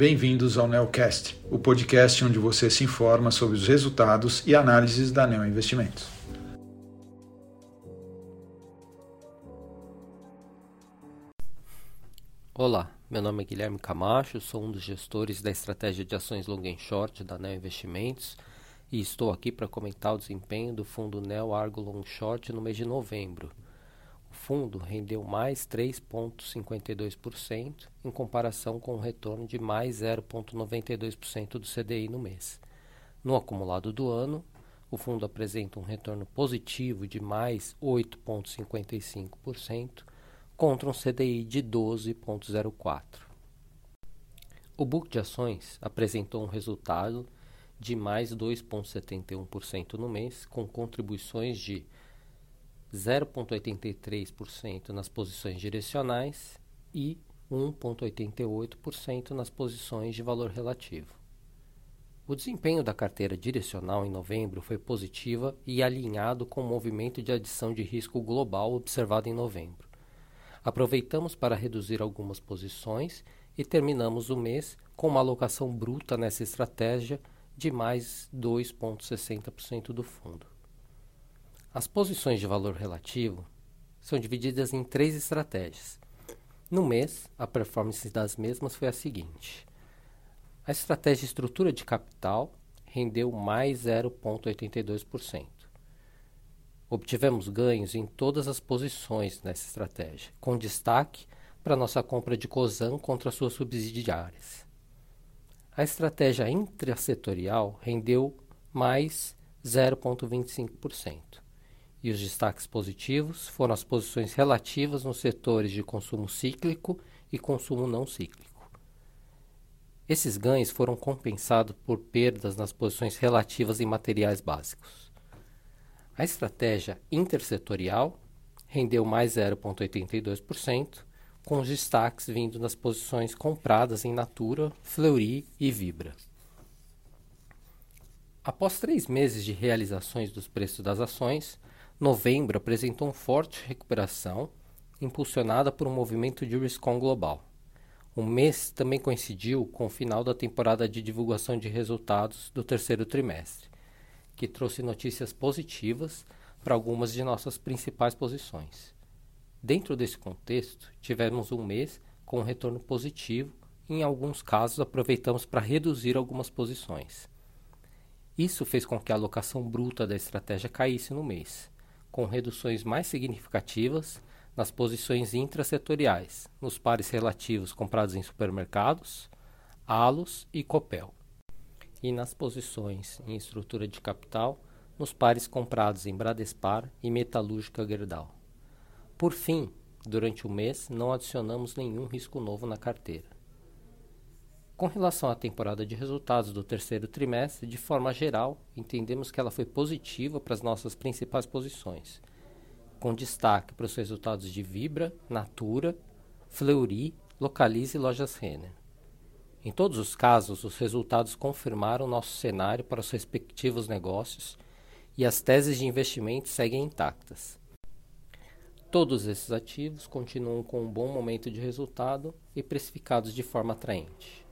bem-vindos ao Neocast, o podcast onde você se informa sobre os resultados e análises da Neo Investimentos. Olá, meu nome é Guilherme Camacho, sou um dos gestores da estratégia de ações long and short da Neo Investimentos e estou aqui para comentar o desempenho do fundo Neo Argo Long Short no mês de novembro fundo rendeu mais 3,52% em comparação com o retorno de mais 0,92% do CDI no mês. No acumulado do ano, o fundo apresenta um retorno positivo de mais 8,55% contra um CDI de 12,04%. O book de ações apresentou um resultado de mais 2,71% no mês, com contribuições de 0,83% nas posições direcionais e 1,88% nas posições de valor relativo. O desempenho da carteira direcional em novembro foi positiva e alinhado com o movimento de adição de risco global observado em novembro. Aproveitamos para reduzir algumas posições e terminamos o mês com uma alocação bruta nessa estratégia de mais 2,60% do fundo. As posições de valor relativo são divididas em três estratégias. No mês, a performance das mesmas foi a seguinte: a estratégia estrutura de capital rendeu mais 0,82%. Obtivemos ganhos em todas as posições nessa estratégia, com destaque para nossa compra de COSAN contra suas subsidiárias. A estratégia intrasetorial rendeu mais 0,25% e os destaques positivos foram as posições relativas nos setores de consumo cíclico e consumo não cíclico. Esses ganhos foram compensados por perdas nas posições relativas em materiais básicos. A estratégia intersetorial rendeu mais 0,82%, com os destaques vindo nas posições compradas em Natura, Fleury e Vibra. Após três meses de realizações dos preços das ações, Novembro apresentou uma forte recuperação, impulsionada por um movimento de riscon global. O mês também coincidiu com o final da temporada de divulgação de resultados do terceiro trimestre, que trouxe notícias positivas para algumas de nossas principais posições. Dentro desse contexto, tivemos um mês com um retorno positivo e, em alguns casos, aproveitamos para reduzir algumas posições. Isso fez com que a alocação bruta da estratégia caísse no mês com reduções mais significativas nas posições intrasetoriais, nos pares relativos comprados em supermercados, Alos e Copel, e nas posições em estrutura de capital, nos pares comprados em Bradespar e Metalúrgica Gerdau. Por fim, durante o mês, não adicionamos nenhum risco novo na carteira. Com relação à temporada de resultados do terceiro trimestre, de forma geral, entendemos que ela foi positiva para as nossas principais posições, com destaque para os resultados de Vibra, Natura, Fleury, Localize e Lojas Renner. Em todos os casos, os resultados confirmaram nosso cenário para os respectivos negócios e as teses de investimento seguem intactas. Todos esses ativos continuam com um bom momento de resultado e precificados de forma atraente.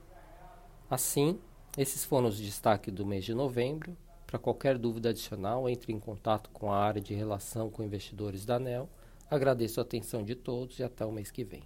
Assim, esses foram os destaques do mês de novembro. Para qualquer dúvida adicional, entre em contato com a área de relação com investidores da ANEL. Agradeço a atenção de todos e até o mês que vem.